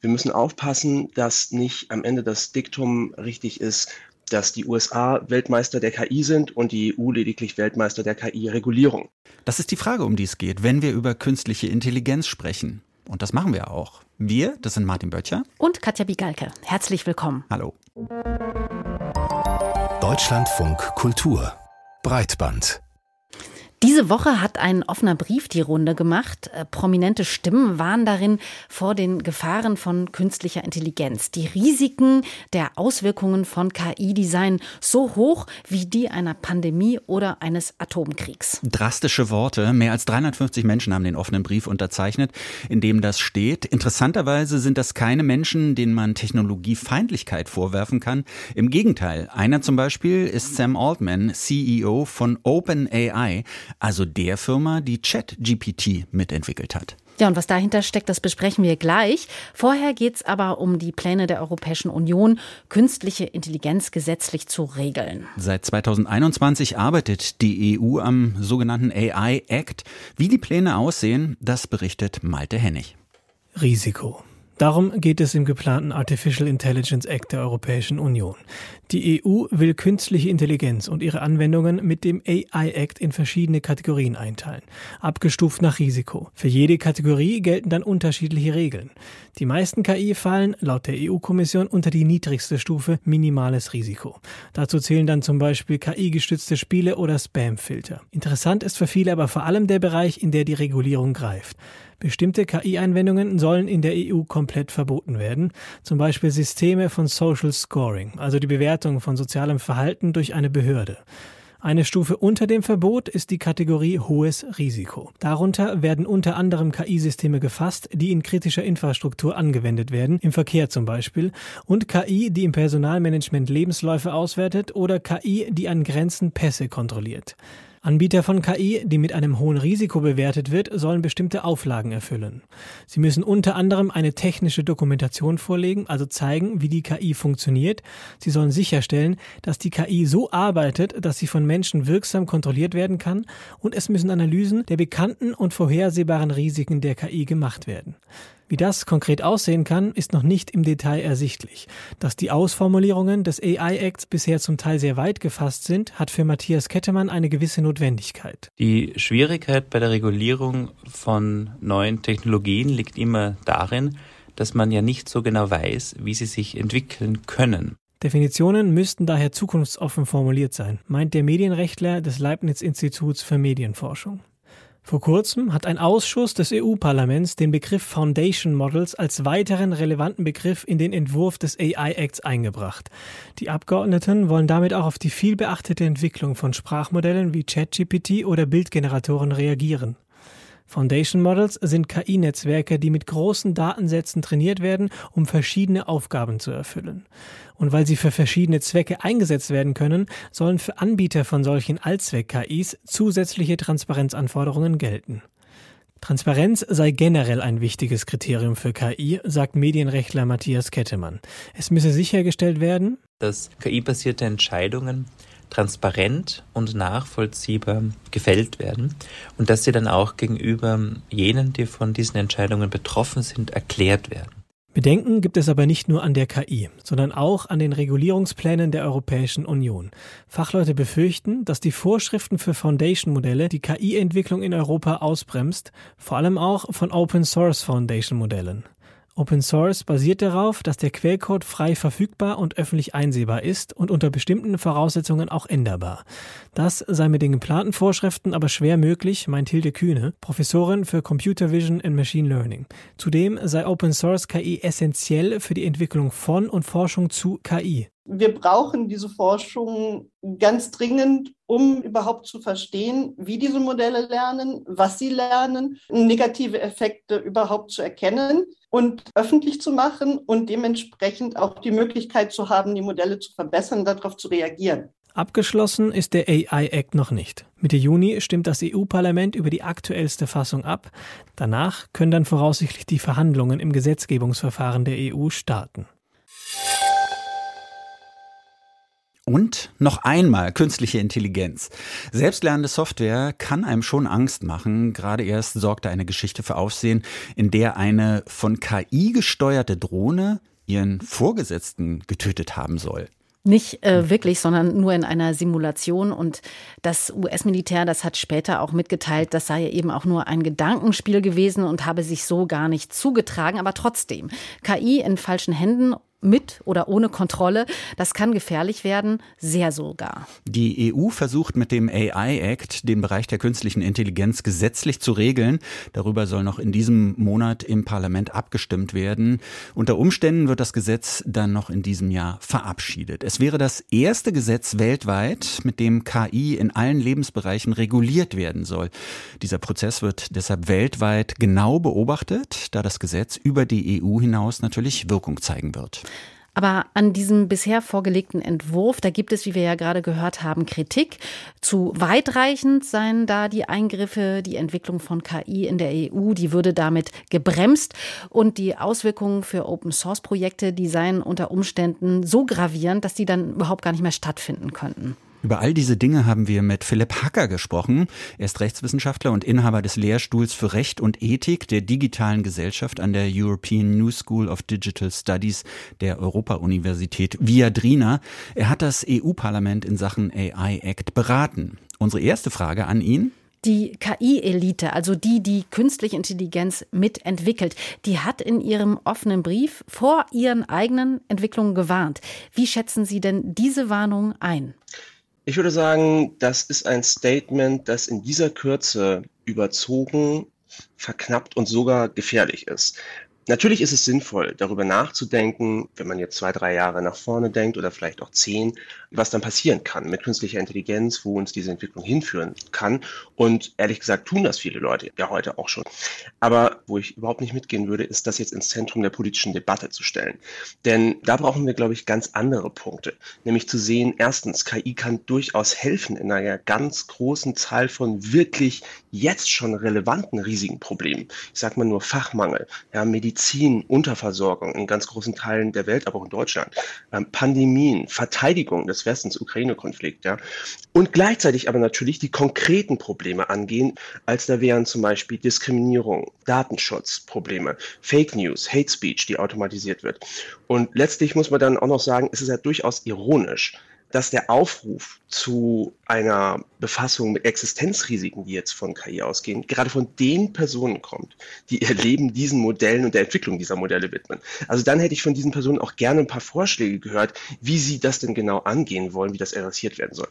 Wir müssen aufpassen, dass nicht am Ende das Diktum richtig ist, dass die USA Weltmeister der KI sind und die EU lediglich Weltmeister der KI-Regulierung. Das ist die Frage, um die es geht, wenn wir über künstliche Intelligenz sprechen. Und das machen wir auch. Wir, das sind Martin Böttcher und Katja Bigalke. Herzlich willkommen. Hallo. Deutschlandfunk Kultur Breitband diese Woche hat ein offener Brief die Runde gemacht. Äh, prominente Stimmen waren darin vor den Gefahren von künstlicher Intelligenz. Die Risiken der Auswirkungen von KI, die seien so hoch wie die einer Pandemie oder eines Atomkriegs. Drastische Worte. Mehr als 350 Menschen haben den offenen Brief unterzeichnet, in dem das steht. Interessanterweise sind das keine Menschen, denen man Technologiefeindlichkeit vorwerfen kann. Im Gegenteil. Einer zum Beispiel ist Sam Altman, CEO von OpenAI also der Firma, die ChatGPT mitentwickelt hat. Ja, und was dahinter steckt, das besprechen wir gleich. Vorher geht es aber um die Pläne der Europäischen Union, künstliche Intelligenz gesetzlich zu regeln. Seit 2021 arbeitet die EU am sogenannten AI Act. Wie die Pläne aussehen, das berichtet Malte Hennig. Risiko. Darum geht es im geplanten Artificial Intelligence Act der Europäischen Union. Die EU will künstliche Intelligenz und ihre Anwendungen mit dem AI Act in verschiedene Kategorien einteilen, abgestuft nach Risiko. Für jede Kategorie gelten dann unterschiedliche Regeln. Die meisten KI fallen laut der EU-Kommission unter die niedrigste Stufe minimales Risiko. Dazu zählen dann zum Beispiel KI-gestützte Spiele oder Spam-Filter. Interessant ist für viele aber vor allem der Bereich, in der die Regulierung greift. Bestimmte KI-Anwendungen sollen in der EU komplett verboten werden, zum Beispiel Systeme von Social Scoring, also die Bewertung von sozialem Verhalten durch eine Behörde. Eine Stufe unter dem Verbot ist die Kategorie hohes Risiko. Darunter werden unter anderem KI-Systeme gefasst, die in kritischer Infrastruktur angewendet werden, im Verkehr zum Beispiel, und KI, die im Personalmanagement Lebensläufe auswertet oder KI, die an Grenzen Pässe kontrolliert. Anbieter von KI, die mit einem hohen Risiko bewertet wird, sollen bestimmte Auflagen erfüllen. Sie müssen unter anderem eine technische Dokumentation vorlegen, also zeigen, wie die KI funktioniert. Sie sollen sicherstellen, dass die KI so arbeitet, dass sie von Menschen wirksam kontrolliert werden kann und es müssen Analysen der bekannten und vorhersehbaren Risiken der KI gemacht werden. Wie das konkret aussehen kann, ist noch nicht im Detail ersichtlich. Dass die Ausformulierungen des AI-Acts bisher zum Teil sehr weit gefasst sind, hat für Matthias Kettemann eine gewisse Notwendigkeit. Die Schwierigkeit bei der Regulierung von neuen Technologien liegt immer darin, dass man ja nicht so genau weiß, wie sie sich entwickeln können. Definitionen müssten daher zukunftsoffen formuliert sein, meint der Medienrechtler des Leibniz-Instituts für Medienforschung. Vor kurzem hat ein Ausschuss des EU-Parlaments den Begriff Foundation Models als weiteren relevanten Begriff in den Entwurf des AI-Acts eingebracht. Die Abgeordneten wollen damit auch auf die vielbeachtete Entwicklung von Sprachmodellen wie ChatGPT oder Bildgeneratoren reagieren. Foundation Models sind KI-Netzwerke, die mit großen Datensätzen trainiert werden, um verschiedene Aufgaben zu erfüllen. Und weil sie für verschiedene Zwecke eingesetzt werden können, sollen für Anbieter von solchen Allzweck-KIs zusätzliche Transparenzanforderungen gelten. Transparenz sei generell ein wichtiges Kriterium für KI, sagt Medienrechtler Matthias Kettemann. Es müsse sichergestellt werden, dass KI-basierte Entscheidungen transparent und nachvollziehbar gefällt werden und dass sie dann auch gegenüber jenen, die von diesen Entscheidungen betroffen sind, erklärt werden. Bedenken gibt es aber nicht nur an der KI, sondern auch an den Regulierungsplänen der Europäischen Union. Fachleute befürchten, dass die Vorschriften für Foundation-Modelle die KI-Entwicklung in Europa ausbremst, vor allem auch von Open-Source Foundation-Modellen. Open Source basiert darauf, dass der Quellcode frei verfügbar und öffentlich einsehbar ist und unter bestimmten Voraussetzungen auch änderbar. Das sei mit den geplanten Vorschriften aber schwer möglich, meint Hilde Kühne, Professorin für Computer Vision and Machine Learning. Zudem sei Open Source KI essentiell für die Entwicklung von und Forschung zu KI. Wir brauchen diese Forschung ganz dringend, um überhaupt zu verstehen, wie diese Modelle lernen, was sie lernen, negative Effekte überhaupt zu erkennen und öffentlich zu machen und dementsprechend auch die Möglichkeit zu haben, die Modelle zu verbessern, darauf zu reagieren. Abgeschlossen ist der AI-Act noch nicht. Mitte Juni stimmt das EU-Parlament über die aktuellste Fassung ab. Danach können dann voraussichtlich die Verhandlungen im Gesetzgebungsverfahren der EU starten. Und noch einmal künstliche Intelligenz. Selbstlernende Software kann einem schon Angst machen. Gerade erst sorgte eine Geschichte für Aufsehen, in der eine von KI gesteuerte Drohne ihren Vorgesetzten getötet haben soll. Nicht äh, wirklich, sondern nur in einer Simulation. Und das US-Militär, das hat später auch mitgeteilt, das sei eben auch nur ein Gedankenspiel gewesen und habe sich so gar nicht zugetragen. Aber trotzdem, KI in falschen Händen mit oder ohne Kontrolle. Das kann gefährlich werden, sehr sogar. Die EU versucht mit dem AI Act den Bereich der künstlichen Intelligenz gesetzlich zu regeln. Darüber soll noch in diesem Monat im Parlament abgestimmt werden. Unter Umständen wird das Gesetz dann noch in diesem Jahr verabschiedet. Es wäre das erste Gesetz weltweit, mit dem KI in allen Lebensbereichen reguliert werden soll. Dieser Prozess wird deshalb weltweit genau beobachtet, da das Gesetz über die EU hinaus natürlich Wirkung zeigen wird. Aber an diesem bisher vorgelegten Entwurf, da gibt es, wie wir ja gerade gehört haben, Kritik. Zu weitreichend seien da die Eingriffe, die Entwicklung von KI in der EU, die würde damit gebremst. Und die Auswirkungen für Open-Source-Projekte, die seien unter Umständen so gravierend, dass die dann überhaupt gar nicht mehr stattfinden könnten. Über all diese Dinge haben wir mit Philipp Hacker gesprochen. Er ist Rechtswissenschaftler und Inhaber des Lehrstuhls für Recht und Ethik der digitalen Gesellschaft an der European New School of Digital Studies der Europa-Universität Viadrina. Er hat das EU-Parlament in Sachen AI Act beraten. Unsere erste Frage an ihn. Die KI-Elite, also die, die künstliche Intelligenz mitentwickelt, die hat in ihrem offenen Brief vor ihren eigenen Entwicklungen gewarnt. Wie schätzen Sie denn diese Warnung ein? Ich würde sagen, das ist ein Statement, das in dieser Kürze überzogen, verknappt und sogar gefährlich ist. Natürlich ist es sinnvoll, darüber nachzudenken, wenn man jetzt zwei, drei Jahre nach vorne denkt oder vielleicht auch zehn, was dann passieren kann mit künstlicher Intelligenz, wo uns diese Entwicklung hinführen kann. Und ehrlich gesagt tun das viele Leute ja heute auch schon. Aber wo ich überhaupt nicht mitgehen würde, ist das jetzt ins Zentrum der politischen Debatte zu stellen. Denn da brauchen wir, glaube ich, ganz andere Punkte. Nämlich zu sehen, erstens, KI kann durchaus helfen in einer ganz großen Zahl von wirklich jetzt schon relevanten riesigen Problemen. Ich sage mal nur Fachmangel, ja, Medizin, Unterversorgung in ganz großen Teilen der Welt, aber auch in Deutschland, ähm, Pandemien, Verteidigung des Westens, Ukraine-Konflikt, ja, und gleichzeitig aber natürlich die konkreten Probleme angehen, als da wären zum Beispiel Diskriminierung, Datenschutzprobleme, Fake News, Hate Speech, die automatisiert wird. Und letztlich muss man dann auch noch sagen, es ist ja durchaus ironisch, dass der Aufruf zu einer Befassung mit Existenzrisiken, die jetzt von KI ausgehen, gerade von den Personen kommt, die ihr Leben diesen Modellen und der Entwicklung dieser Modelle widmen. Also dann hätte ich von diesen Personen auch gerne ein paar Vorschläge gehört, wie sie das denn genau angehen wollen, wie das adressiert werden soll.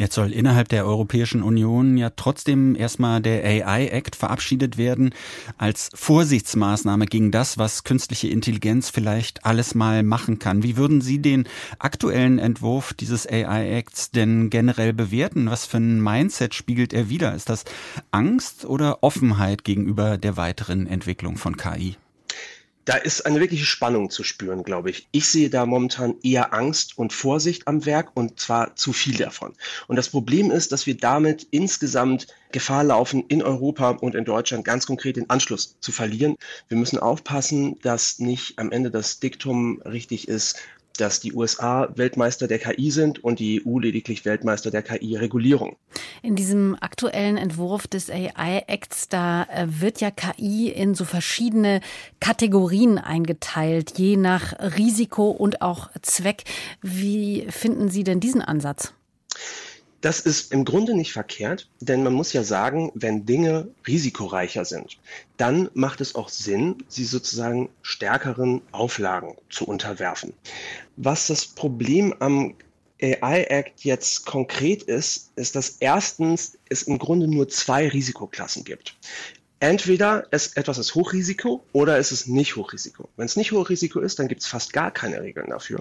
Jetzt soll innerhalb der Europäischen Union ja trotzdem erstmal der AI Act verabschiedet werden als Vorsichtsmaßnahme gegen das, was künstliche Intelligenz vielleicht alles mal machen kann. Wie würden Sie den aktuellen Entwurf dieses AI Acts denn generell bewerten? Was für ein Mindset spiegelt er wider? Ist das Angst oder Offenheit gegenüber der weiteren Entwicklung von KI? Da ist eine wirkliche Spannung zu spüren, glaube ich. Ich sehe da momentan eher Angst und Vorsicht am Werk und zwar zu viel davon. Und das Problem ist, dass wir damit insgesamt Gefahr laufen, in Europa und in Deutschland ganz konkret den Anschluss zu verlieren. Wir müssen aufpassen, dass nicht am Ende das Diktum richtig ist, dass die USA Weltmeister der KI sind und die EU lediglich Weltmeister der KI-Regulierung. In diesem aktuellen Entwurf des AI-Acts, da äh, wird ja KI in so verschiedene Kategorien eingeteilt, je nach Risiko und auch Zweck. Wie finden Sie denn diesen Ansatz? Das ist im Grunde nicht verkehrt, denn man muss ja sagen, wenn Dinge risikoreicher sind, dann macht es auch Sinn, sie sozusagen stärkeren Auflagen zu unterwerfen. Was das Problem am AI Act jetzt konkret ist, ist, dass erstens es im Grunde nur zwei Risikoklassen gibt entweder es etwas ist Hochrisiko oder es ist nicht Hochrisiko. Wenn es nicht Hochrisiko ist, dann gibt es fast gar keine Regeln dafür.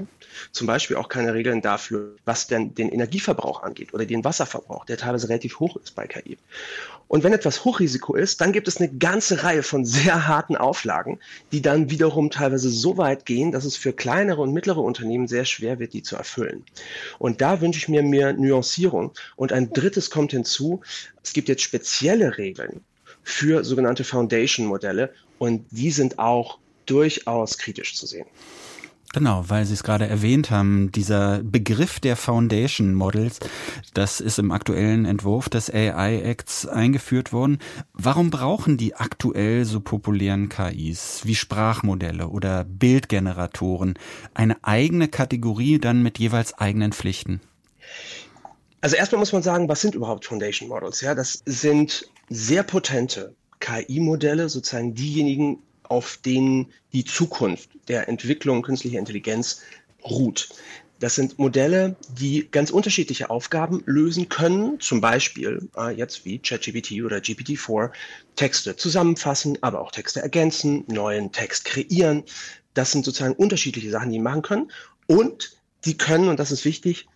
Zum Beispiel auch keine Regeln dafür, was denn den Energieverbrauch angeht oder den Wasserverbrauch, der teilweise relativ hoch ist bei KI. Und wenn etwas Hochrisiko ist, dann gibt es eine ganze Reihe von sehr harten Auflagen, die dann wiederum teilweise so weit gehen, dass es für kleinere und mittlere Unternehmen sehr schwer wird, die zu erfüllen. Und da wünsche ich mir mehr Nuancierung. Und ein drittes kommt hinzu, es gibt jetzt spezielle Regeln für sogenannte Foundation-Modelle und die sind auch durchaus kritisch zu sehen. Genau, weil Sie es gerade erwähnt haben, dieser Begriff der Foundation Models, das ist im aktuellen Entwurf des AI Acts eingeführt worden. Warum brauchen die aktuell so populären KIs wie Sprachmodelle oder Bildgeneratoren eine eigene Kategorie dann mit jeweils eigenen Pflichten? Also erstmal muss man sagen, was sind überhaupt Foundation Models? Ja, das sind sehr potente KI-Modelle, sozusagen diejenigen, auf denen die Zukunft der Entwicklung künstlicher Intelligenz ruht. Das sind Modelle, die ganz unterschiedliche Aufgaben lösen können, zum Beispiel äh, jetzt wie ChatGPT oder GPT-4 Texte zusammenfassen, aber auch Texte ergänzen, neuen Text kreieren. Das sind sozusagen unterschiedliche Sachen, die machen können. Und die können, und das ist wichtig,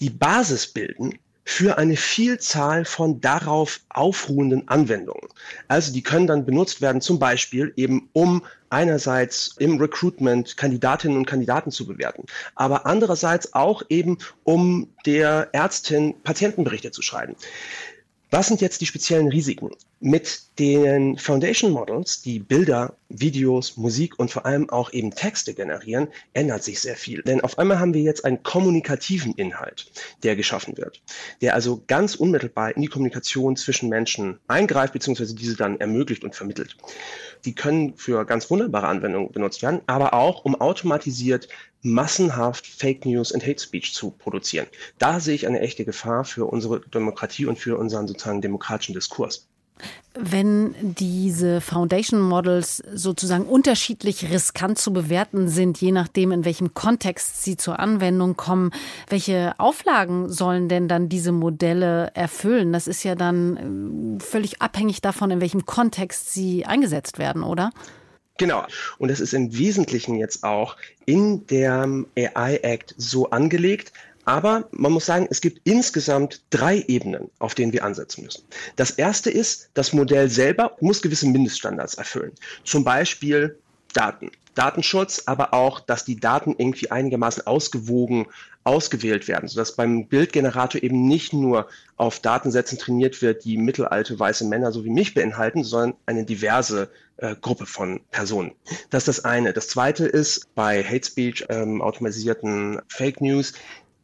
die Basis bilden für eine Vielzahl von darauf aufruhenden Anwendungen. Also die können dann benutzt werden, zum Beispiel eben um einerseits im Recruitment Kandidatinnen und Kandidaten zu bewerten, aber andererseits auch eben um der Ärztin Patientenberichte zu schreiben. Was sind jetzt die speziellen Risiken? Mit den Foundation Models, die Bilder, Videos, Musik und vor allem auch eben Texte generieren, ändert sich sehr viel. Denn auf einmal haben wir jetzt einen kommunikativen Inhalt, der geschaffen wird, der also ganz unmittelbar in die Kommunikation zwischen Menschen eingreift, beziehungsweise diese dann ermöglicht und vermittelt. Die können für ganz wunderbare Anwendungen benutzt werden, aber auch um automatisiert massenhaft Fake News und Hate Speech zu produzieren. Da sehe ich eine echte Gefahr für unsere Demokratie und für unseren sozusagen demokratischen Diskurs. Wenn diese Foundation Models sozusagen unterschiedlich riskant zu bewerten sind, je nachdem, in welchem Kontext sie zur Anwendung kommen, welche Auflagen sollen denn dann diese Modelle erfüllen? Das ist ja dann äh, völlig abhängig davon, in welchem Kontext sie eingesetzt werden, oder? Genau. Und das ist im Wesentlichen jetzt auch in der AI Act so angelegt. Aber man muss sagen, es gibt insgesamt drei Ebenen, auf denen wir ansetzen müssen. Das erste ist, das Modell selber muss gewisse Mindeststandards erfüllen. Zum Beispiel Daten. Datenschutz, aber auch, dass die Daten irgendwie einigermaßen ausgewogen ausgewählt werden, sodass beim Bildgenerator eben nicht nur auf Datensätzen trainiert wird, die mittelalte weiße Männer so wie mich beinhalten, sondern eine diverse äh, Gruppe von Personen. Das ist das eine. Das zweite ist bei Hate Speech, ähm, automatisierten Fake News,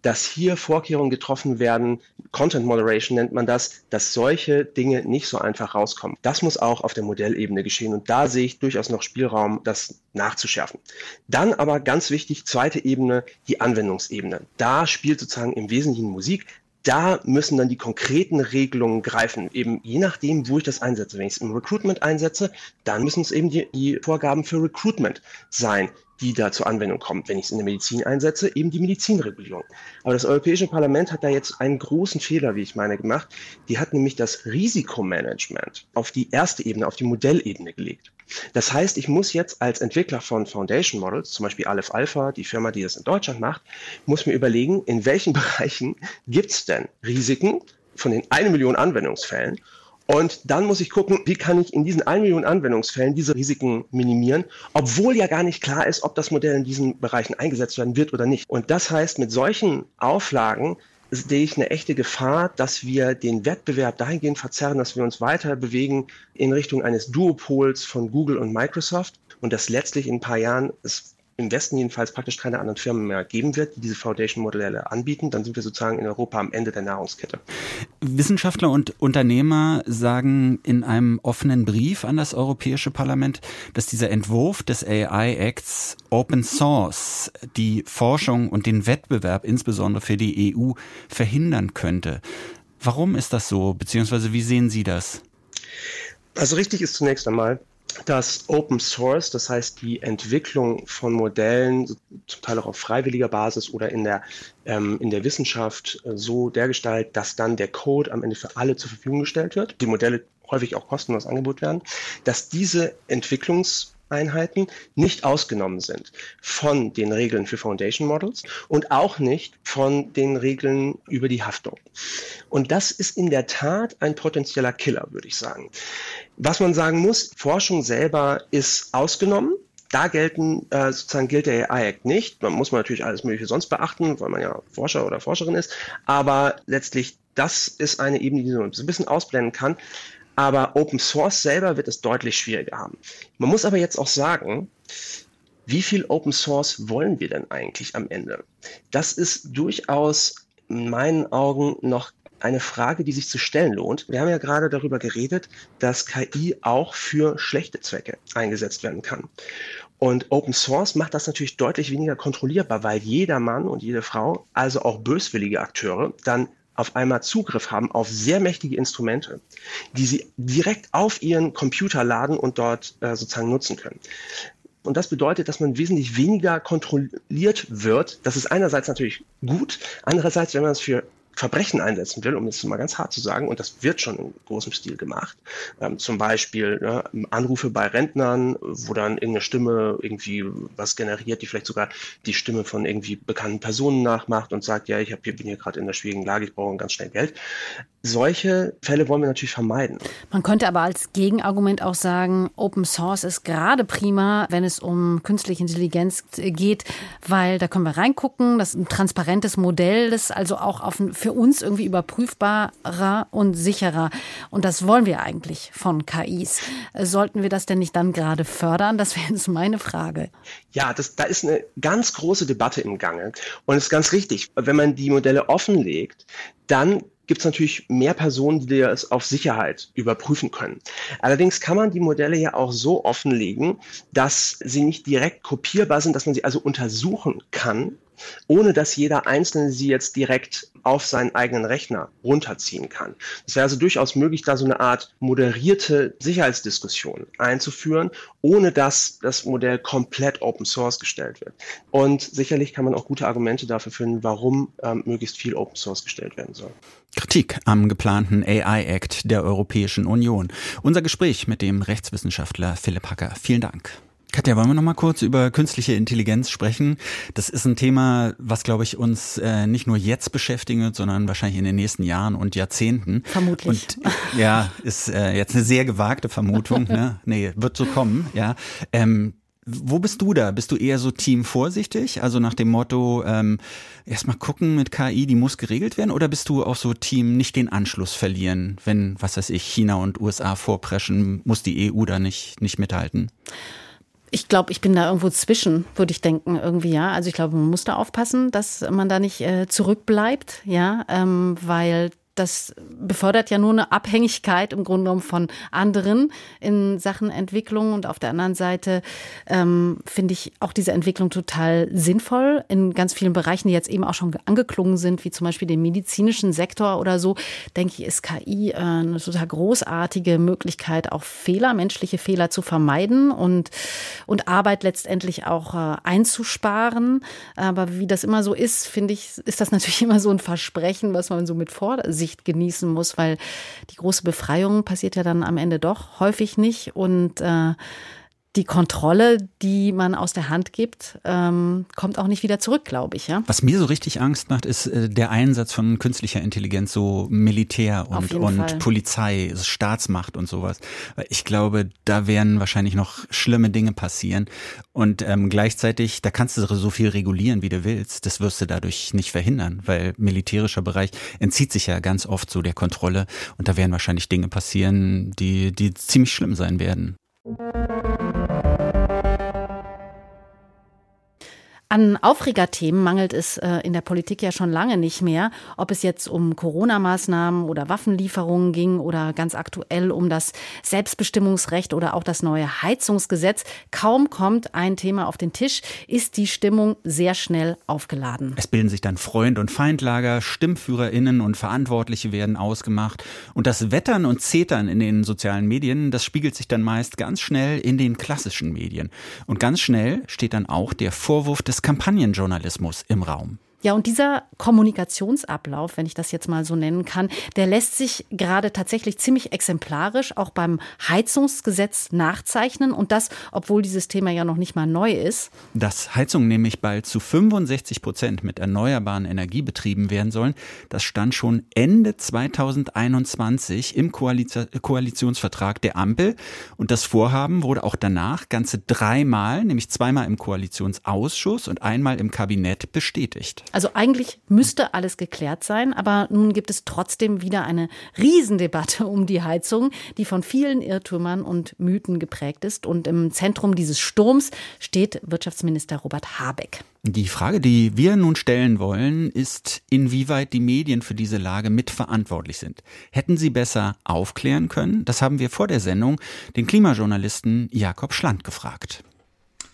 dass hier Vorkehrungen getroffen werden, Content Moderation nennt man das, dass solche Dinge nicht so einfach rauskommen. Das muss auch auf der Modellebene geschehen und da sehe ich durchaus noch Spielraum, das nachzuschärfen. Dann aber ganz wichtig, zweite Ebene, die Anwendungsebene. Da spielt sozusagen im Wesentlichen Musik, da müssen dann die konkreten Regelungen greifen, eben je nachdem, wo ich das einsetze. Wenn ich es im Recruitment einsetze, dann müssen es eben die, die Vorgaben für Recruitment sein, die da zur Anwendung kommen. Wenn ich es in der Medizin einsetze, eben die Medizinregulierung. Aber das Europäische Parlament hat da jetzt einen großen Fehler, wie ich meine, gemacht. Die hat nämlich das Risikomanagement auf die erste Ebene, auf die Modellebene gelegt. Das heißt, ich muss jetzt als Entwickler von Foundation Models, zum Beispiel Aleph Alpha, die Firma, die das in Deutschland macht, muss mir überlegen, in welchen Bereichen gibt es denn Risiken von den eine Million Anwendungsfällen und dann muss ich gucken, wie kann ich in diesen 1 Million Anwendungsfällen diese Risiken minimieren, obwohl ja gar nicht klar ist, ob das Modell in diesen Bereichen eingesetzt werden wird oder nicht. Und das heißt, mit solchen Auflagen sehe ich eine echte Gefahr, dass wir den Wettbewerb dahingehend verzerren, dass wir uns weiter bewegen in Richtung eines Duopols von Google und Microsoft und dass letztlich in ein paar Jahren es im Westen jedenfalls praktisch keine anderen Firmen mehr geben wird, die diese Foundation-Modelle anbieten, dann sind wir sozusagen in Europa am Ende der Nahrungskette. Wissenschaftler und Unternehmer sagen in einem offenen Brief an das Europäische Parlament, dass dieser Entwurf des AI Acts Open Source die Forschung und den Wettbewerb insbesondere für die EU verhindern könnte. Warum ist das so, beziehungsweise wie sehen Sie das? Also richtig ist zunächst einmal, dass Open Source, das heißt die Entwicklung von Modellen, zum Teil auch auf freiwilliger Basis oder in der, ähm, in der Wissenschaft äh, so dergestalt, dass dann der Code am Ende für alle zur Verfügung gestellt wird, die Modelle häufig auch kostenlos angeboten werden, dass diese Entwicklungs Einheiten nicht ausgenommen sind von den Regeln für Foundation Models und auch nicht von den Regeln über die Haftung. Und das ist in der Tat ein potenzieller Killer, würde ich sagen. Was man sagen muss, Forschung selber ist ausgenommen. Da gelten, äh, sozusagen gilt der AI Act nicht. Man muss man natürlich alles Mögliche sonst beachten, weil man ja Forscher oder Forscherin ist. Aber letztlich, das ist eine Ebene, die man ein bisschen ausblenden kann. Aber Open Source selber wird es deutlich schwieriger haben. Man muss aber jetzt auch sagen, wie viel Open Source wollen wir denn eigentlich am Ende? Das ist durchaus in meinen Augen noch eine Frage, die sich zu stellen lohnt. Wir haben ja gerade darüber geredet, dass KI auch für schlechte Zwecke eingesetzt werden kann. Und Open Source macht das natürlich deutlich weniger kontrollierbar, weil jeder Mann und jede Frau, also auch böswillige Akteure, dann auf einmal Zugriff haben auf sehr mächtige Instrumente, die sie direkt auf ihren Computer laden und dort äh, sozusagen nutzen können. Und das bedeutet, dass man wesentlich weniger kontrolliert wird. Das ist einerseits natürlich gut. Andererseits, wenn man es für Verbrechen einsetzen will, um es mal ganz hart zu sagen, und das wird schon in großem Stil gemacht, ähm, zum Beispiel ne, Anrufe bei Rentnern, wo dann irgendeine Stimme irgendwie was generiert, die vielleicht sogar die Stimme von irgendwie bekannten Personen nachmacht und sagt, ja, ich hab bin hier gerade in der schwierigen Lage, ich brauche ganz schnell Geld. Solche Fälle wollen wir natürlich vermeiden. Man könnte aber als Gegenargument auch sagen, Open Source ist gerade prima, wenn es um künstliche Intelligenz geht, weil da können wir reingucken, das ist ein transparentes Modell, das also auch auf ein für uns irgendwie überprüfbarer und sicherer. Und das wollen wir eigentlich von KIs. Sollten wir das denn nicht dann gerade fördern? Das wäre jetzt meine Frage. Ja, das, da ist eine ganz große Debatte im Gange. Und es ist ganz richtig, wenn man die Modelle offenlegt, dann gibt es natürlich mehr Personen, die es auf Sicherheit überprüfen können. Allerdings kann man die Modelle ja auch so offenlegen, dass sie nicht direkt kopierbar sind, dass man sie also untersuchen kann ohne dass jeder Einzelne sie jetzt direkt auf seinen eigenen Rechner runterziehen kann. Es wäre also durchaus möglich, da so eine Art moderierte Sicherheitsdiskussion einzuführen, ohne dass das Modell komplett Open Source gestellt wird. Und sicherlich kann man auch gute Argumente dafür finden, warum ähm, möglichst viel Open Source gestellt werden soll. Kritik am geplanten AI Act der Europäischen Union. Unser Gespräch mit dem Rechtswissenschaftler Philipp Hacker. Vielen Dank. Katja, wollen wir noch mal kurz über künstliche Intelligenz sprechen? Das ist ein Thema, was, glaube ich, uns äh, nicht nur jetzt beschäftigen wird, sondern wahrscheinlich in den nächsten Jahren und Jahrzehnten. Vermutlich. Und ja, ist äh, jetzt eine sehr gewagte Vermutung. ne? Nee, wird so kommen, ja. Ähm, wo bist du da? Bist du eher so Team vorsichtig? Also nach dem Motto, ähm, erstmal gucken mit KI, die muss geregelt werden? Oder bist du auch so Team nicht den Anschluss verlieren, wenn, was weiß ich, China und USA vorpreschen, muss die EU da nicht, nicht mithalten? Ich glaube, ich bin da irgendwo zwischen, würde ich denken, irgendwie, ja. Also ich glaube, man muss da aufpassen, dass man da nicht äh, zurückbleibt, ja, ähm, weil das befördert ja nur eine Abhängigkeit im Grunde genommen von anderen in Sachen Entwicklung. Und auf der anderen Seite ähm, finde ich auch diese Entwicklung total sinnvoll in ganz vielen Bereichen, die jetzt eben auch schon angeklungen sind, wie zum Beispiel den medizinischen Sektor oder so. Denke ich, ist KI äh, eine total großartige Möglichkeit, auch Fehler, menschliche Fehler zu vermeiden und, und Arbeit letztendlich auch äh, einzusparen. Aber wie das immer so ist, finde ich, ist das natürlich immer so ein Versprechen, was man so mit Vorsicht Sicht genießen muss, weil die große Befreiung passiert ja dann am Ende doch häufig nicht. Und äh, die Kontrolle, die man aus der Hand gibt, ähm, kommt auch nicht wieder zurück, glaube ich. Ja? Was mir so richtig Angst macht, ist äh, der Einsatz von künstlicher Intelligenz, so Militär und, und Polizei, Staatsmacht und sowas. Ich glaube, da werden wahrscheinlich noch schlimme Dinge passieren. Und ähm, gleichzeitig, da kannst du so viel regulieren, wie du willst. Das wirst du dadurch nicht verhindern, weil militärischer Bereich entzieht sich ja ganz oft so der Kontrolle. Und da werden wahrscheinlich Dinge passieren, die, die ziemlich schlimm sein werden. An Aufregerthemen mangelt es äh, in der Politik ja schon lange nicht mehr. Ob es jetzt um Corona-Maßnahmen oder Waffenlieferungen ging oder ganz aktuell um das Selbstbestimmungsrecht oder auch das neue Heizungsgesetz. Kaum kommt ein Thema auf den Tisch, ist die Stimmung sehr schnell aufgeladen. Es bilden sich dann Freund- und Feindlager, StimmführerInnen und Verantwortliche werden ausgemacht. Und das Wettern und Zetern in den sozialen Medien, das spiegelt sich dann meist ganz schnell in den klassischen Medien. Und ganz schnell steht dann auch der Vorwurf des Kampagnenjournalismus im Raum. Ja, und dieser Kommunikationsablauf, wenn ich das jetzt mal so nennen kann, der lässt sich gerade tatsächlich ziemlich exemplarisch auch beim Heizungsgesetz nachzeichnen. Und das, obwohl dieses Thema ja noch nicht mal neu ist. Dass Heizungen nämlich bald zu 65 Prozent mit erneuerbaren Energie betrieben werden sollen, das stand schon Ende 2021 im Koalitionsvertrag der Ampel. Und das Vorhaben wurde auch danach ganze dreimal, nämlich zweimal im Koalitionsausschuss und einmal im Kabinett bestätigt. Also eigentlich müsste alles geklärt sein, aber nun gibt es trotzdem wieder eine Riesendebatte um die Heizung, die von vielen Irrtümern und Mythen geprägt ist. Und im Zentrum dieses Sturms steht Wirtschaftsminister Robert Habeck. Die Frage, die wir nun stellen wollen, ist, inwieweit die Medien für diese Lage mitverantwortlich sind. Hätten sie besser aufklären können? Das haben wir vor der Sendung den Klimajournalisten Jakob Schland gefragt.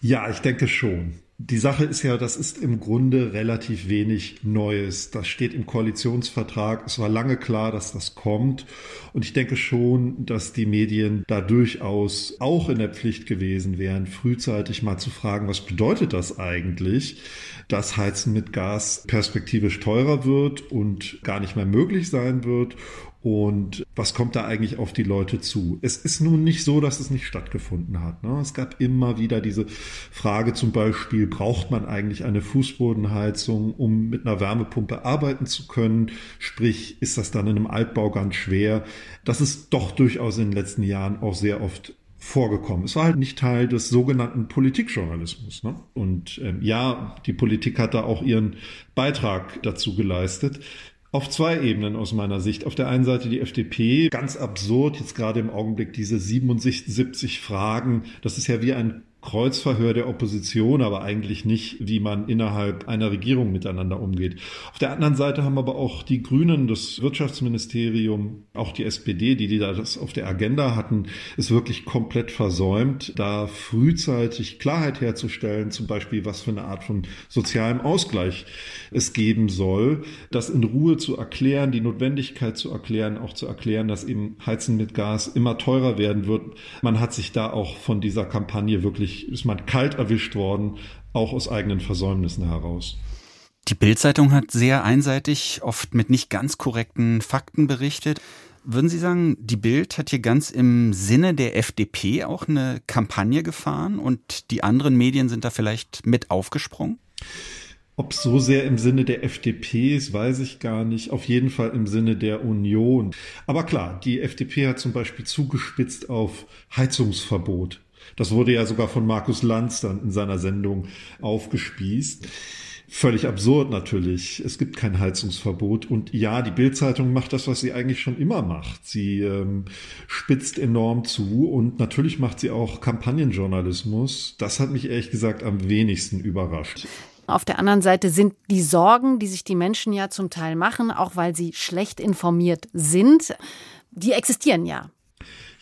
Ja, ich denke schon. Die Sache ist ja, das ist im Grunde relativ wenig Neues. Das steht im Koalitionsvertrag. Es war lange klar, dass das kommt. Und ich denke schon, dass die Medien da durchaus auch in der Pflicht gewesen wären, frühzeitig mal zu fragen, was bedeutet das eigentlich, dass Heizen mit Gas perspektivisch teurer wird und gar nicht mehr möglich sein wird und was kommt da eigentlich auf die Leute zu? Es ist nun nicht so, dass es nicht stattgefunden hat. Ne? Es gab immer wieder diese Frage zum Beispiel, braucht man eigentlich eine Fußbodenheizung, um mit einer Wärmepumpe arbeiten zu können? Sprich, ist das dann in einem Altbau ganz schwer? Das ist doch durchaus in den letzten Jahren auch sehr oft vorgekommen. Es war halt nicht Teil des sogenannten Politikjournalismus. Ne? Und ähm, ja, die Politik hat da auch ihren Beitrag dazu geleistet. Auf zwei Ebenen aus meiner Sicht. Auf der einen Seite die FDP, ganz absurd, jetzt gerade im Augenblick diese 77 Fragen. Das ist ja wie ein Kreuzverhör der Opposition, aber eigentlich nicht, wie man innerhalb einer Regierung miteinander umgeht. Auf der anderen Seite haben aber auch die Grünen, das Wirtschaftsministerium, auch die SPD, die, die da das auf der Agenda hatten, ist wirklich komplett versäumt, da frühzeitig Klarheit herzustellen, zum Beispiel, was für eine Art von sozialem Ausgleich es geben soll, das in Ruhe zu erklären, die Notwendigkeit zu erklären, auch zu erklären, dass eben Heizen mit Gas immer teurer werden wird. Man hat sich da auch von dieser Kampagne wirklich wirklich, ist man kalt erwischt worden, auch aus eigenen Versäumnissen heraus. Die Bildzeitung hat sehr einseitig, oft mit nicht ganz korrekten Fakten berichtet. Würden Sie sagen, die Bild hat hier ganz im Sinne der FDP auch eine Kampagne gefahren und die anderen Medien sind da vielleicht mit aufgesprungen? Ob es so sehr im Sinne der FDP ist, weiß ich gar nicht. Auf jeden Fall im Sinne der Union. Aber klar, die FDP hat zum Beispiel zugespitzt auf Heizungsverbot. Das wurde ja sogar von Markus Lanz dann in seiner Sendung aufgespießt. Völlig absurd natürlich. Es gibt kein Heizungsverbot. Und ja, die Bildzeitung macht das, was sie eigentlich schon immer macht. Sie ähm, spitzt enorm zu und natürlich macht sie auch Kampagnenjournalismus. Das hat mich ehrlich gesagt am wenigsten überrascht. Auf der anderen Seite sind die Sorgen, die sich die Menschen ja zum Teil machen, auch weil sie schlecht informiert sind, die existieren ja.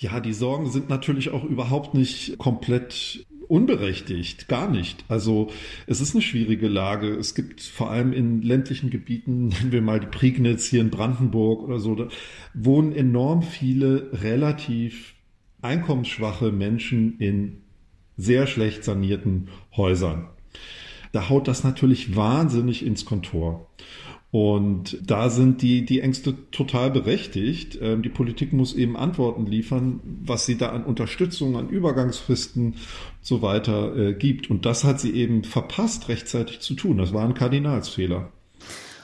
Ja, die Sorgen sind natürlich auch überhaupt nicht komplett unberechtigt, gar nicht. Also es ist eine schwierige Lage. Es gibt vor allem in ländlichen Gebieten, nennen wir mal die Prignitz hier in Brandenburg oder so, da wohnen enorm viele relativ einkommensschwache Menschen in sehr schlecht sanierten Häusern. Da haut das natürlich wahnsinnig ins Kontor. Und da sind die, die Ängste total berechtigt. Ähm, die Politik muss eben Antworten liefern, was sie da an Unterstützung, an Übergangsfristen so weiter äh, gibt. Und das hat sie eben verpasst, rechtzeitig zu tun. Das war ein Kardinalsfehler.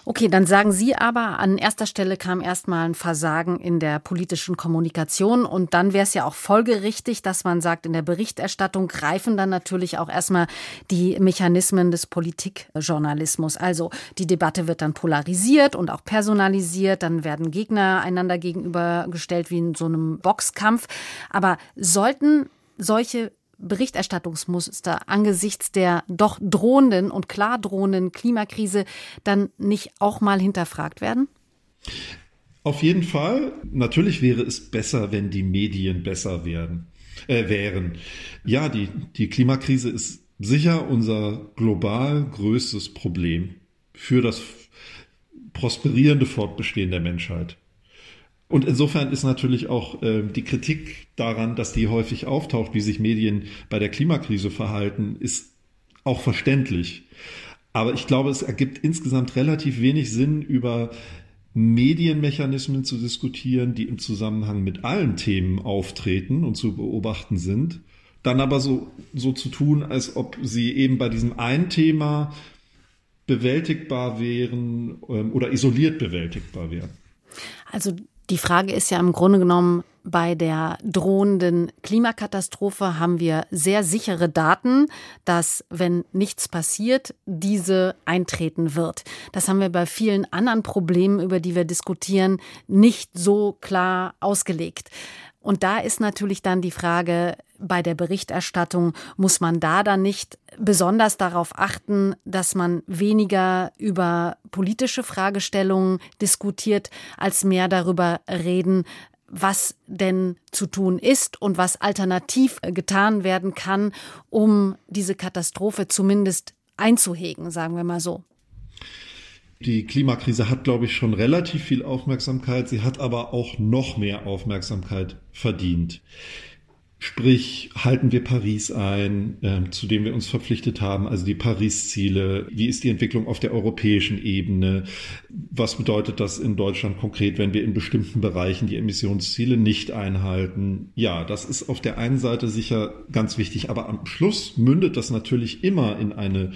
Okay, dann sagen Sie aber, an erster Stelle kam erstmal ein Versagen in der politischen Kommunikation und dann wäre es ja auch folgerichtig, dass man sagt, in der Berichterstattung greifen dann natürlich auch erstmal die Mechanismen des Politikjournalismus. Also die Debatte wird dann polarisiert und auch personalisiert, dann werden Gegner einander gegenübergestellt wie in so einem Boxkampf. Aber sollten solche Berichterstattungsmuster angesichts der doch drohenden und klar drohenden Klimakrise dann nicht auch mal hinterfragt werden? Auf jeden Fall. Natürlich wäre es besser, wenn die Medien besser werden, äh, wären. Ja, die, die Klimakrise ist sicher unser global größtes Problem für das prosperierende Fortbestehen der Menschheit. Und insofern ist natürlich auch äh, die Kritik daran, dass die häufig auftaucht, wie sich Medien bei der Klimakrise verhalten, ist auch verständlich. Aber ich glaube, es ergibt insgesamt relativ wenig Sinn, über Medienmechanismen zu diskutieren, die im Zusammenhang mit allen Themen auftreten und zu beobachten sind, dann aber so, so zu tun, als ob sie eben bei diesem einen Thema bewältigbar wären ähm, oder isoliert bewältigbar wären. Also die Frage ist ja im Grunde genommen, bei der drohenden Klimakatastrophe haben wir sehr sichere Daten, dass wenn nichts passiert, diese eintreten wird. Das haben wir bei vielen anderen Problemen, über die wir diskutieren, nicht so klar ausgelegt. Und da ist natürlich dann die Frage, bei der Berichterstattung muss man da dann nicht besonders darauf achten, dass man weniger über politische Fragestellungen diskutiert, als mehr darüber reden, was denn zu tun ist und was alternativ getan werden kann, um diese Katastrophe zumindest einzuhegen, sagen wir mal so. Die Klimakrise hat, glaube ich, schon relativ viel Aufmerksamkeit. Sie hat aber auch noch mehr Aufmerksamkeit verdient. Sprich, halten wir Paris ein, äh, zu dem wir uns verpflichtet haben, also die Paris-Ziele. Wie ist die Entwicklung auf der europäischen Ebene? Was bedeutet das in Deutschland konkret, wenn wir in bestimmten Bereichen die Emissionsziele nicht einhalten? Ja, das ist auf der einen Seite sicher ganz wichtig, aber am Schluss mündet das natürlich immer in eine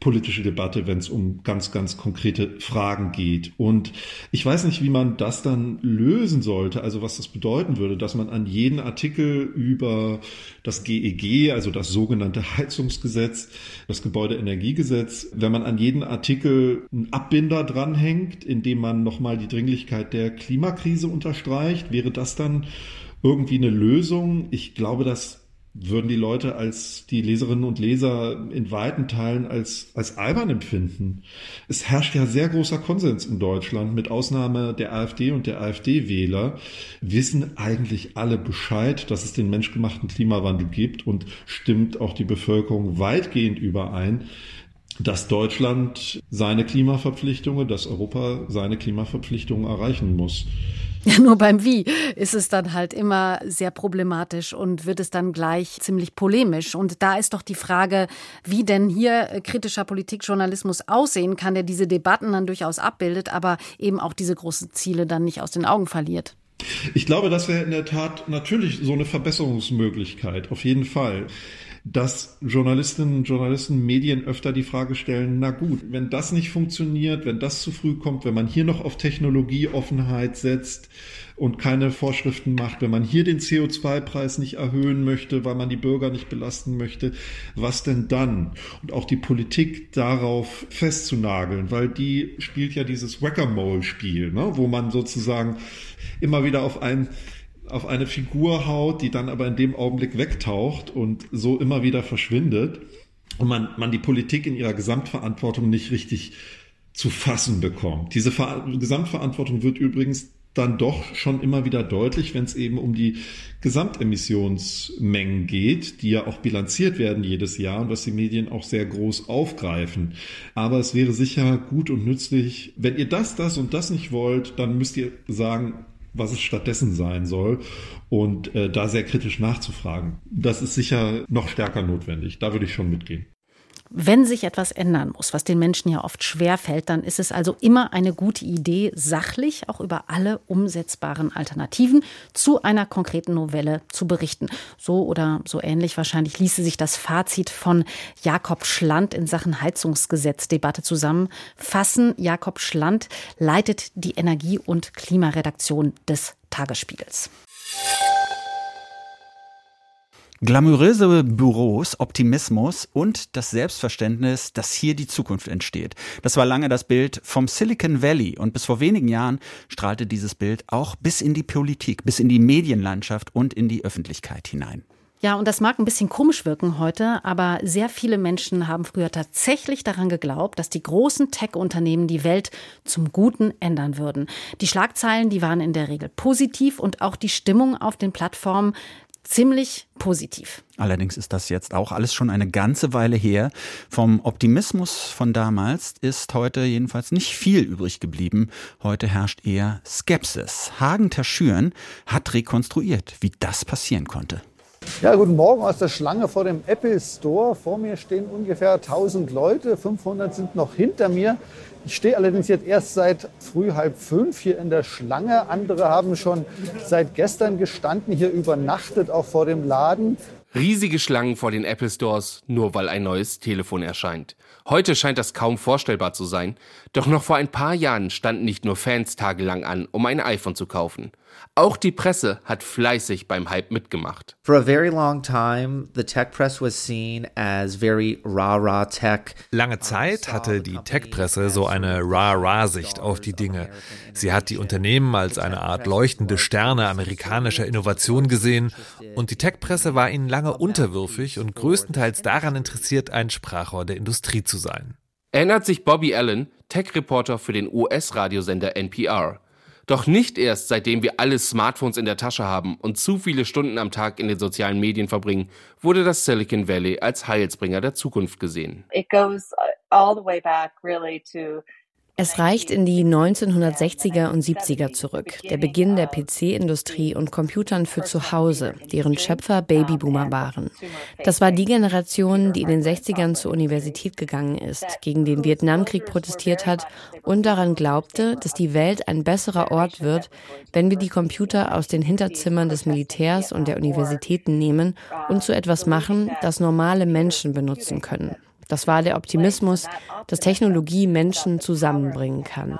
politische Debatte, wenn es um ganz, ganz konkrete Fragen geht. Und ich weiß nicht, wie man das dann lösen sollte, also was das bedeuten würde, dass man an jeden Artikel über das GEG, e also das sogenannte Heizungsgesetz, das Gebäudeenergiegesetz, wenn man an jeden Artikel einen Abbinder dranhängt, in dem man nochmal die Dringlichkeit der Klimakrise unterstreicht, wäre das dann irgendwie eine Lösung? Ich glaube, dass würden die Leute als die Leserinnen und Leser in weiten Teilen als, als albern empfinden. Es herrscht ja sehr großer Konsens in Deutschland, mit Ausnahme der AfD und der AfD-Wähler, wissen eigentlich alle Bescheid, dass es den menschgemachten Klimawandel gibt und stimmt auch die Bevölkerung weitgehend überein, dass Deutschland seine Klimaverpflichtungen, dass Europa seine Klimaverpflichtungen erreichen muss. Ja, nur beim Wie ist es dann halt immer sehr problematisch und wird es dann gleich ziemlich polemisch. Und da ist doch die Frage, wie denn hier kritischer Politikjournalismus aussehen kann, der diese Debatten dann durchaus abbildet, aber eben auch diese großen Ziele dann nicht aus den Augen verliert. Ich glaube, das wäre in der Tat natürlich so eine Verbesserungsmöglichkeit, auf jeden Fall dass Journalistinnen, Journalisten, Medien öfter die Frage stellen, na gut, wenn das nicht funktioniert, wenn das zu früh kommt, wenn man hier noch auf Technologieoffenheit setzt und keine Vorschriften macht, wenn man hier den CO2-Preis nicht erhöhen möchte, weil man die Bürger nicht belasten möchte, was denn dann? Und auch die Politik darauf festzunageln, weil die spielt ja dieses Whack-a-Mole-Spiel, ne? wo man sozusagen immer wieder auf ein auf eine Figur haut, die dann aber in dem Augenblick wegtaucht und so immer wieder verschwindet und man, man die Politik in ihrer Gesamtverantwortung nicht richtig zu fassen bekommt. Diese Ver Gesamtverantwortung wird übrigens dann doch schon immer wieder deutlich, wenn es eben um die Gesamtemissionsmengen geht, die ja auch bilanziert werden jedes Jahr und was die Medien auch sehr groß aufgreifen. Aber es wäre sicher gut und nützlich, wenn ihr das, das und das nicht wollt, dann müsst ihr sagen, was es stattdessen sein soll und äh, da sehr kritisch nachzufragen. Das ist sicher noch stärker notwendig. Da würde ich schon mitgehen. Wenn sich etwas ändern muss, was den Menschen ja oft schwer fällt, dann ist es also immer eine gute Idee, sachlich auch über alle umsetzbaren Alternativen zu einer konkreten Novelle zu berichten. So oder so ähnlich wahrscheinlich ließe sich das Fazit von Jakob Schland in Sachen Heizungsgesetzdebatte zusammenfassen. Jakob Schland leitet die Energie- und Klimaredaktion des Tagesspiegels. Glamouröse Büros, Optimismus und das Selbstverständnis, dass hier die Zukunft entsteht. Das war lange das Bild vom Silicon Valley und bis vor wenigen Jahren strahlte dieses Bild auch bis in die Politik, bis in die Medienlandschaft und in die Öffentlichkeit hinein. Ja, und das mag ein bisschen komisch wirken heute, aber sehr viele Menschen haben früher tatsächlich daran geglaubt, dass die großen Tech-Unternehmen die Welt zum Guten ändern würden. Die Schlagzeilen, die waren in der Regel positiv und auch die Stimmung auf den Plattformen ziemlich positiv. Allerdings ist das jetzt auch alles schon eine ganze Weile her. Vom Optimismus von damals ist heute jedenfalls nicht viel übrig geblieben. Heute herrscht eher Skepsis. Hagen Terschüren hat rekonstruiert, wie das passieren konnte. Ja, guten Morgen aus der Schlange vor dem Apple Store. Vor mir stehen ungefähr 1000 Leute, 500 sind noch hinter mir. Ich stehe allerdings jetzt erst seit früh halb fünf hier in der Schlange. Andere haben schon seit gestern gestanden, hier übernachtet, auch vor dem Laden. Riesige Schlangen vor den Apple Stores, nur weil ein neues Telefon erscheint. Heute scheint das kaum vorstellbar zu sein, doch noch vor ein paar Jahren standen nicht nur Fans tagelang an, um ein iPhone zu kaufen. Auch die Presse hat fleißig beim Hype mitgemacht. For a very long time, the tech press was seen as very rah-rah tech. Lange Zeit hatte die Tech-Presse so eine rah-rah-Sicht auf die Dinge. Sie hat die Unternehmen als eine Art leuchtende Sterne amerikanischer Innovation gesehen und die Tech-Presse war ihnen lange unterwürfig und größtenteils daran interessiert, ein Sprachrohr der Industrie zu sein. Erinnert sich Bobby Allen, Tech-Reporter für den US-Radiosender NPR. Doch nicht erst seitdem wir alle Smartphones in der Tasche haben und zu viele Stunden am Tag in den sozialen Medien verbringen, wurde das Silicon Valley als Heilsbringer der Zukunft gesehen. It goes all the way back really to es reicht in die 1960er und 70er zurück, der Beginn der PC-Industrie und Computern für zu Hause, deren Schöpfer Babyboomer waren. Das war die Generation, die in den 60ern zur Universität gegangen ist, gegen den Vietnamkrieg protestiert hat und daran glaubte, dass die Welt ein besserer Ort wird, wenn wir die Computer aus den Hinterzimmern des Militärs und der Universitäten nehmen und zu etwas machen, das normale Menschen benutzen können. Das war der Optimismus, dass Technologie Menschen zusammenbringen kann.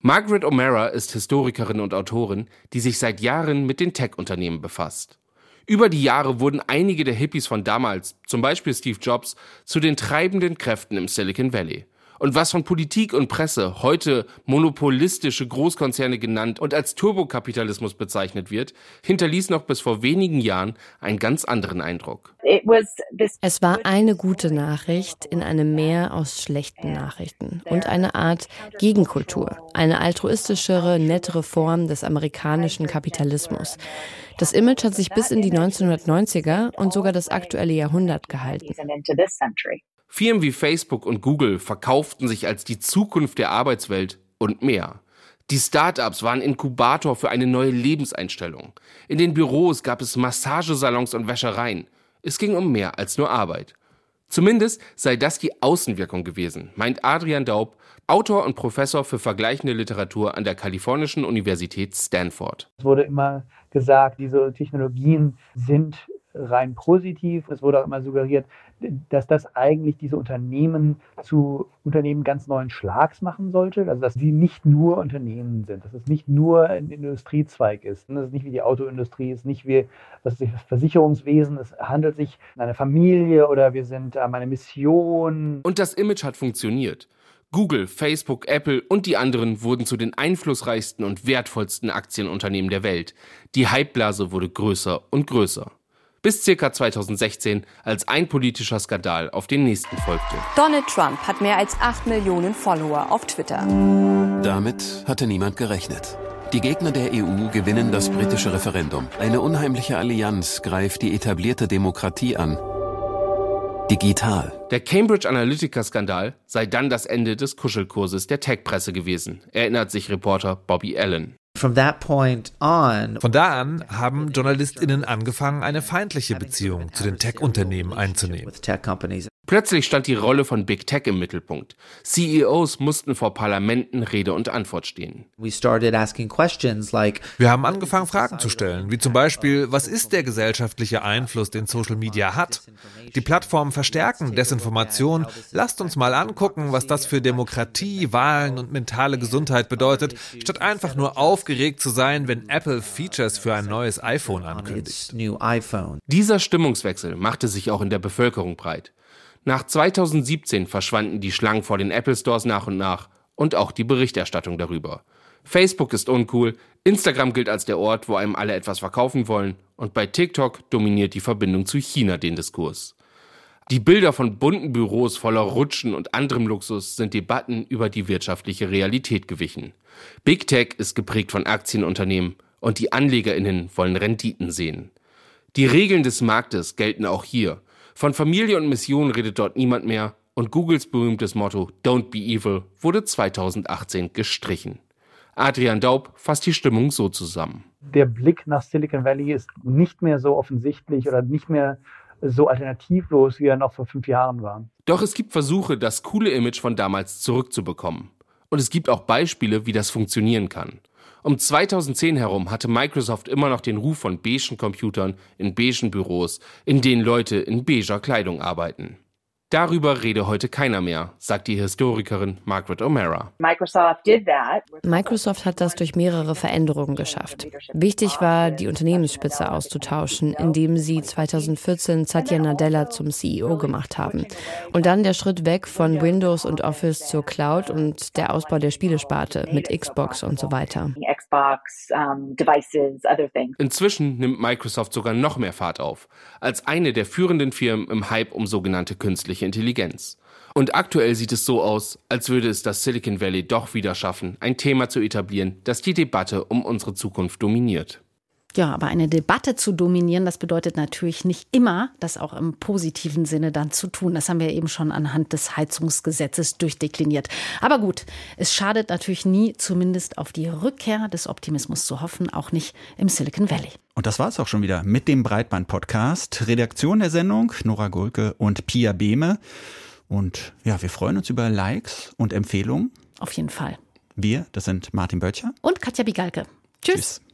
Margaret O'Mara ist Historikerin und Autorin, die sich seit Jahren mit den Tech-Unternehmen befasst. Über die Jahre wurden einige der Hippies von damals, zum Beispiel Steve Jobs, zu den treibenden Kräften im Silicon Valley. Und was von Politik und Presse heute monopolistische Großkonzerne genannt und als Turbokapitalismus bezeichnet wird, hinterließ noch bis vor wenigen Jahren einen ganz anderen Eindruck. Es war eine gute Nachricht in einem Meer aus schlechten Nachrichten und eine Art Gegenkultur, eine altruistischere, nettere Form des amerikanischen Kapitalismus. Das Image hat sich bis in die 1990er und sogar das aktuelle Jahrhundert gehalten. Firmen wie Facebook und Google verkauften sich als die Zukunft der Arbeitswelt und mehr. Die Startups waren Inkubator für eine neue Lebenseinstellung. In den Büros gab es Massagesalons und Wäschereien. Es ging um mehr als nur Arbeit. Zumindest sei das die Außenwirkung gewesen, meint Adrian Daub, Autor und Professor für vergleichende Literatur an der kalifornischen Universität Stanford. Es wurde immer gesagt, diese Technologien sind rein positiv. Es wurde auch immer suggeriert, dass das eigentlich diese Unternehmen zu Unternehmen ganz neuen Schlags machen sollte. Also dass sie nicht nur Unternehmen sind, dass es nicht nur ein Industriezweig ist. Das ist nicht wie die Autoindustrie, ist nicht wie das Versicherungswesen. Es handelt sich um eine Familie oder wir sind eine Mission. Und das Image hat funktioniert. Google, Facebook, Apple und die anderen wurden zu den einflussreichsten und wertvollsten Aktienunternehmen der Welt. Die Hypeblase wurde größer und größer bis ca. 2016, als ein politischer Skandal auf den nächsten folgte. Donald Trump hat mehr als 8 Millionen Follower auf Twitter. Damit hatte niemand gerechnet. Die Gegner der EU gewinnen das britische Referendum. Eine unheimliche Allianz greift die etablierte Demokratie an. Digital. Der Cambridge Analytica-Skandal sei dann das Ende des Kuschelkurses der Tech-Presse gewesen, erinnert sich Reporter Bobby Allen. Von da an haben JournalistInnen angefangen, eine feindliche Beziehung zu den Tech-Unternehmen einzunehmen. Plötzlich stand die Rolle von Big Tech im Mittelpunkt. CEOs mussten vor Parlamenten Rede und Antwort stehen. Wir haben angefangen, Fragen zu stellen, wie zum Beispiel, was ist der gesellschaftliche Einfluss, den Social Media hat? Die Plattformen verstärken Desinformation. Lasst uns mal angucken, was das für Demokratie, Wahlen und mentale Gesundheit bedeutet, statt einfach nur aufgeregt zu sein, wenn Apple Features für ein neues iPhone ankündigt. Dieser Stimmungswechsel machte sich auch in der Bevölkerung breit. Nach 2017 verschwanden die Schlangen vor den Apple Stores nach und nach und auch die Berichterstattung darüber. Facebook ist uncool, Instagram gilt als der Ort, wo einem alle etwas verkaufen wollen und bei TikTok dominiert die Verbindung zu China den Diskurs. Die Bilder von bunten Büros voller Rutschen und anderem Luxus sind Debatten über die wirtschaftliche Realität gewichen. Big Tech ist geprägt von Aktienunternehmen und die Anlegerinnen wollen Renditen sehen. Die Regeln des Marktes gelten auch hier von Familie und Mission redet dort niemand mehr und Googles berühmtes Motto Don't be evil wurde 2018 gestrichen. Adrian Daub fasst die Stimmung so zusammen. Der Blick nach Silicon Valley ist nicht mehr so offensichtlich oder nicht mehr so alternativlos, wie er noch vor fünf Jahren war. Doch es gibt Versuche, das coole Image von damals zurückzubekommen. Und es gibt auch Beispiele, wie das funktionieren kann. Um 2010 herum hatte Microsoft immer noch den Ruf von beigen Computern in beigen Büros, in denen Leute in beiger Kleidung arbeiten. Darüber rede heute keiner mehr, sagt die Historikerin Margaret O'Mara. Microsoft hat das durch mehrere Veränderungen geschafft. Wichtig war, die Unternehmensspitze auszutauschen, indem sie 2014 Satya Nadella zum CEO gemacht haben. Und dann der Schritt weg von Windows und Office zur Cloud und der Ausbau der Spielesparte mit Xbox und so weiter. Inzwischen nimmt Microsoft sogar noch mehr Fahrt auf, als eine der führenden Firmen im Hype um sogenannte künstliche künstliche Intelligenz. Und aktuell sieht es so aus, als würde es das Silicon Valley doch wieder schaffen, ein Thema zu etablieren, das die Debatte um unsere Zukunft dominiert. Ja, aber eine Debatte zu dominieren, das bedeutet natürlich nicht immer, das auch im positiven Sinne dann zu tun. Das haben wir eben schon anhand des Heizungsgesetzes durchdekliniert. Aber gut, es schadet natürlich nie, zumindest auf die Rückkehr des Optimismus zu hoffen, auch nicht im Silicon Valley. Und das war es auch schon wieder mit dem Breitband-Podcast. Redaktion der Sendung, Nora Gulke und Pia Behme. Und ja, wir freuen uns über Likes und Empfehlungen. Auf jeden Fall. Wir, das sind Martin Böttcher und Katja Bigalke. Tschüss. Tschüss.